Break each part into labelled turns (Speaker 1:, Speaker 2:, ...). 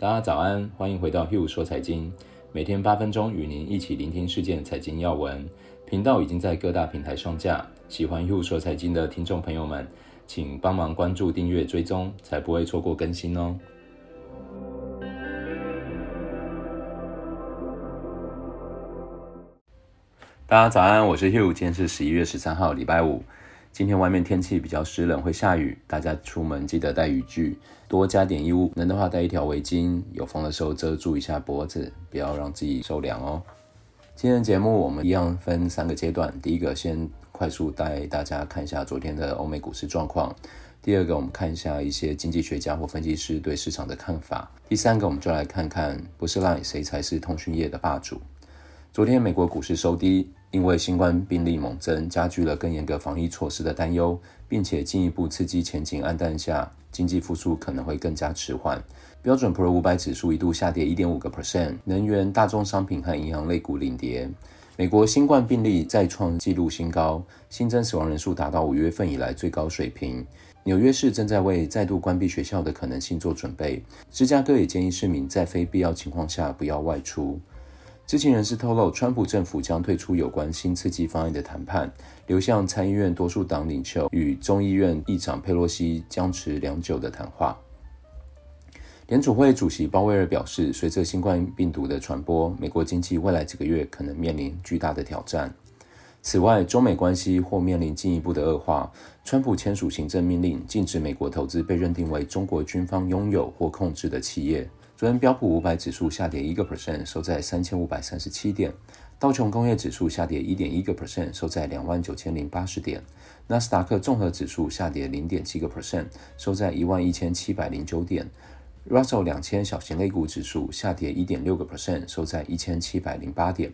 Speaker 1: 大家早安，欢迎回到 Hugh 说财经，每天八分钟与您一起聆听事件财经要闻。频道已经在各大平台上架，喜欢 Hugh 说财经的听众朋友们，请帮忙关注、订阅、追踪，才不会错过更新哦。大家早安，我是 Hugh，今天是十一月十三号，礼拜五。今天外面天气比较湿冷，会下雨，大家出门记得带雨具，多加点衣物，能的话带一条围巾，有风的时候遮住一下脖子，不要让自己受凉哦。今天的节目我们一样分三个阶段，第一个先快速带大家看一下昨天的欧美股市状况，第二个我们看一下一些经济学家或分析师对市场的看法，第三个我们就来看看不是赖谁才是通讯业的霸主。昨天美国股市收低。因为新冠病例猛增，加剧了更严格防疫措施的担忧，并且进一步刺激前景黯淡下，经济复苏可能会更加迟缓。标准普尔五百指数一度下跌一点五个 percent，能源、大宗商品和银行类股领跌。美国新冠病例再创纪录新高，新增死亡人数达到五月份以来最高水平。纽约市正在为再度关闭学校的可能性做准备。芝加哥也建议市民在非必要情况下不要外出。知情人士透露，川普政府将退出有关新刺激方案的谈判，流向参议院多数党领袖与众议院议长佩洛西僵持良久的谈话。联储会主席鲍威尔表示，随着新冠病毒的传播，美国经济未来几个月可能面临巨大的挑战。此外，中美关系或面临进一步的恶化。川普签署行政命令，禁止美国投资被认定为中国军方拥有或控制的企业。昨天标普五百指数下跌一个 percent，收在三千五百三十七点；道琼工业指数下跌一点一个 percent，收在两万九千零八十点；纳斯达克综合指数下跌零点七个 percent，收在一万一千七百零九点；Russell 两千小型类股指数下跌一点六个 percent，收在一千七百零八点。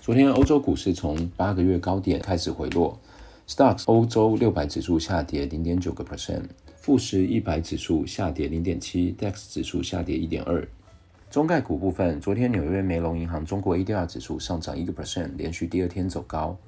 Speaker 1: 昨天欧洲股市从八个月高点开始回落，Stoxx 欧洲六百指数下跌零点九个 percent。富时一百指数下跌零点七，DAX 指数下跌一点二。中概股部分，昨天纽约梅隆银行中国 ADR 指数上涨一个 percent，连续第二天走高。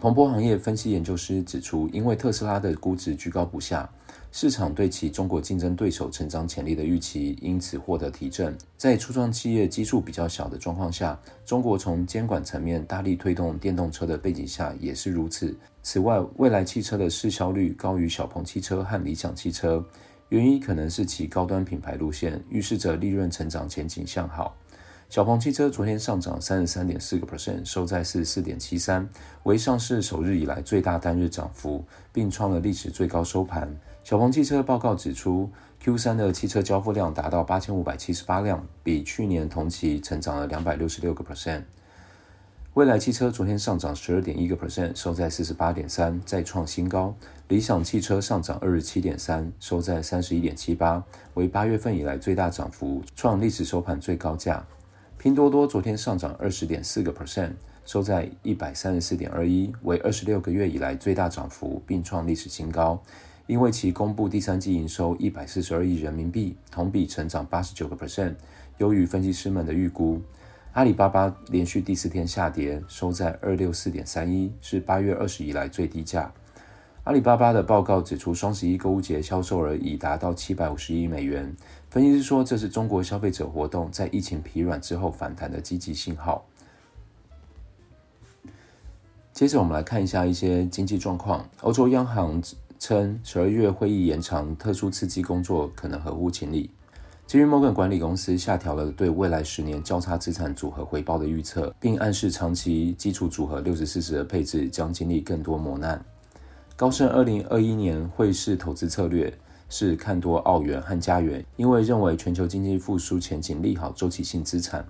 Speaker 1: 彭博行业分析研究师指出，因为特斯拉的估值居高不下。市场对其中国竞争对手成长潜力的预期因此获得提振。在初创企业基数比较小的状况下，中国从监管层面大力推动电动车的背景下也是如此。此外，蔚来汽车的市销率高于小鹏汽车和理想汽车，原因可能是其高端品牌路线，预示着利润成长前景向好。小鹏汽车昨天上涨三十三点四个 percent，收在四十四点七三，为上市首日以来最大单日涨幅，并创了历史最高收盘。小鹏汽车报告指出，Q3 的汽车交付量达到八千五百七十八辆，比去年同期成长了两百六十六个 percent。蔚来汽车昨天上涨十二点一个 percent，收在四十八点三，再创新高。理想汽车上涨二十七点三，收在三十一点七八，为八月份以来最大涨幅，创历史收盘最高价。拼多多昨天上涨二十点四个 percent，收在一百三十四点二一，为二十六个月以来最大涨幅，并创历史新高。因为其公布第三季营收一百四十二亿人民币，同比成长八十九个 percent，优于分析师们的预估。阿里巴巴连续第四天下跌，收在二六四点三一，是八月二十以来最低价。阿里巴巴的报告指出，双十一购物节销售额已达到七百五十亿美元。分析师说，这是中国消费者活动在疫情疲软之后反弹的积极信号。接着，我们来看一下一些经济状况。欧洲央行称十二月会议延长特殊刺激工作可能合乎情理。基于 Morgan 管理公司下调了对未来十年交叉资产组合回报的预测，并暗示长期基础组合六十四十的配置将经历更多磨难。高盛二零二一年汇市投资策略是看多澳元和加元，因为认为全球经济复苏前景利好周期性资产。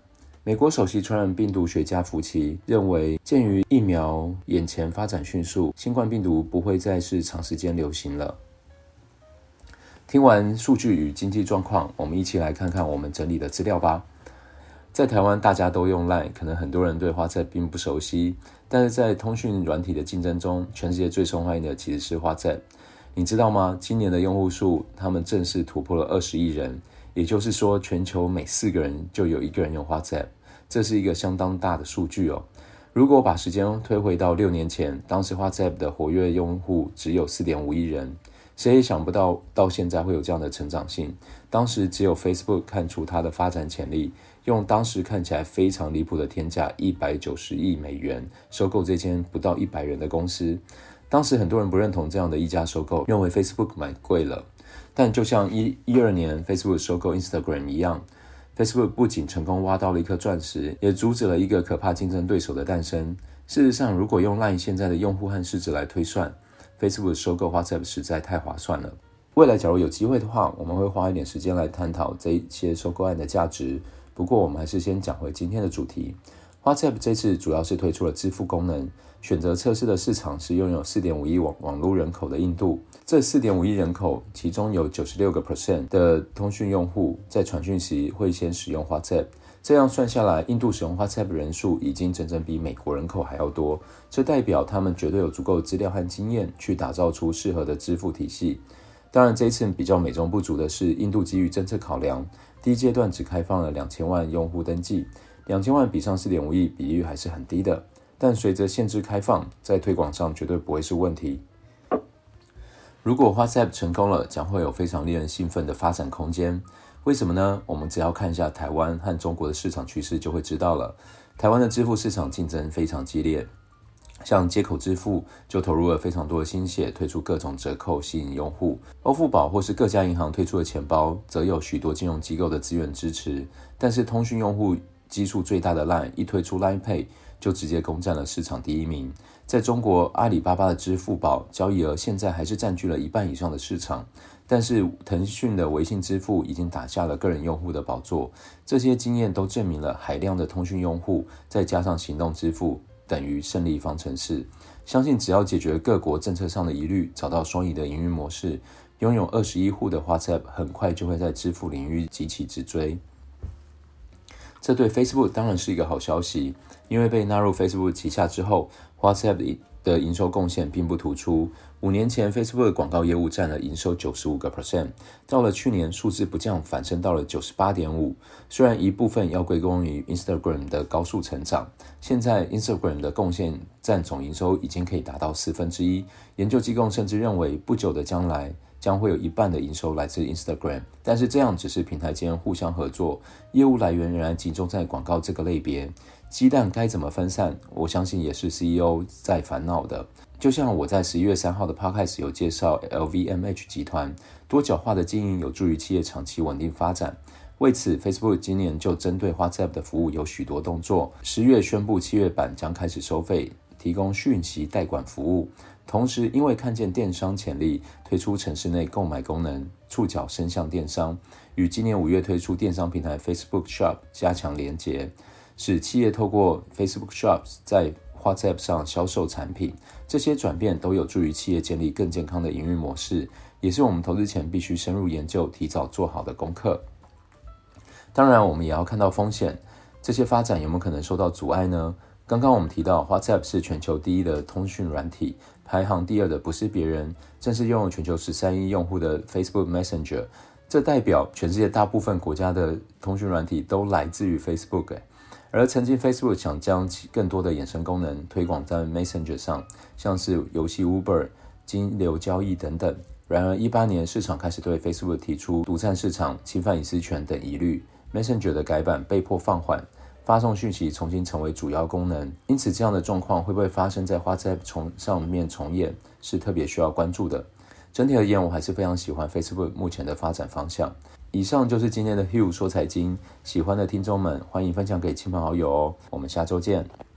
Speaker 1: 美国首席传染病毒学家福奇认为，鉴于疫苗眼前发展迅速，新冠病毒不会再是长时间流行了。听完数据与经济状况，我们一起来看看我们整理的资料吧。在台湾，大家都用 LINE，可能很多人对 WhatsApp 并不熟悉，但是在通讯软体的竞争中，全世界最受欢迎的其实是 WhatsApp。你知道吗？今年的用户数，他们正式突破了二十亿人。也就是说，全球每四个人就有一个人用 WhatsApp，这是一个相当大的数据哦。如果把时间推回到六年前，当时 WhatsApp 的活跃用户只有四点五亿人，谁也想不到到现在会有这样的成长性。当时只有 Facebook 看出它的发展潜力，用当时看起来非常离谱的天价一百九十亿美元收购这间不到一百人的公司。当时很多人不认同这样的溢价收购，认为 Facebook 买贵了。但就像一一二年 Facebook 收购 Instagram 一样，Facebook 不仅成功挖到了一颗钻石，也阻止了一个可怕竞争对手的诞生。事实上，如果用 Line 现在的用户和市值来推算，Facebook 收购 WhatsApp 实在太划算了。未来假如有机会的话，我们会花一点时间来探讨这些收购案的价值。不过，我们还是先讲回今天的主题。WhatsApp 这次主要是推出了支付功能，选择测试的市场是拥有四点五亿网网络人口的印度。这四点五亿人口，其中有九十六个 percent 的通讯用户在传讯时会先使用 WhatsApp。这样算下来，印度使用 WhatsApp 的人数已经整整比美国人口还要多。这代表他们绝对有足够的资料和经验去打造出适合的支付体系。当然，这一次比较美中不足的是，印度基于政策考量，第一阶段只开放了两千万用户登记。两千万比上四点五亿，比率还是很低的。但随着限制开放，在推广上绝对不会是问题。如果 WhatsApp 成功了，将会有非常令人兴奋的发展空间。为什么呢？我们只要看一下台湾和中国的市场趋势就会知道了。台湾的支付市场竞争非常激烈，像街口支付就投入了非常多的心血，推出各种折扣吸引用户。欧付宝或是各家银行推出的钱包，则有许多金融机构的资源支持。但是通讯用户基数最大的 Line 一推出 Line Pay，就直接攻占了市场第一名。在中国，阿里巴巴的支付宝交易额现在还是占据了一半以上的市场，但是腾讯的微信支付已经打下了个人用户的宝座。这些经验都证明了海量的通讯用户再加上行动支付等于胜利方程式。相信只要解决各国政策上的疑虑，找到双赢的营运模式，拥有二十一户的华 sap 很快就会在支付领域急起直追。这对 Facebook 当然是一个好消息，因为被纳入 Facebook 旗下之后，WhatsApp 的营收贡献并不突出。五年前，Facebook 的广告业务占了营收九十五个 percent，到了去年，数字不降反升到了九十八点五。虽然一部分要归功于 Instagram 的高速成长，现在 Instagram 的贡献占总营收已经可以达到四分之一。研究机构甚至认为，不久的将来，将会有一半的营收来自 Instagram，但是这样只是平台间互相合作，业务来源仍然集中在广告这个类别。鸡蛋该怎么分散？我相信也是 CEO 在烦恼的。就像我在十一月三号的 Podcast 有介绍，LVMH 集团多角化的经营有助于企业长期稳定发展。为此，Facebook 今年就针对 WhatsApp 的服务有许多动作。十月宣布七月版将开始收费，提供讯息代管服务。同时，因为看见电商潜力，推出城市内购买功能，触角伸向电商，与今年五月推出电商平台 Facebook Shop 加强连结，使企业透过 Facebook Shops 在 WhatsApp 上销售产品。这些转变都有助于企业建立更健康的营运模式，也是我们投资前必须深入研究、提早做好的功课。当然，我们也要看到风险，这些发展有没有可能受到阻碍呢？刚刚我们提到，WhatsApp 是全球第一的通讯软体，排行第二的不是别人，正是拥有全球十三亿用户的 Facebook Messenger。这代表全世界大部分国家的通讯软体都来自于 Facebook。而曾经 Facebook 想将更多的衍生功能推广在 Messenger 上，像是游戏 Uber、金流交易等等。然而，一八年市场开始对 Facebook 提出独占市场、侵犯隐私权等疑虑，Messenger 的改版被迫放缓。发送讯息重新成为主要功能，因此这样的状况会不会发生在花再重上面重演，是特别需要关注的。整体而言，我还是非常喜欢 Facebook 目前的发展方向。以上就是今天的 Hugh 说财经，喜欢的听众们欢迎分享给亲朋好友哦。我们下周见。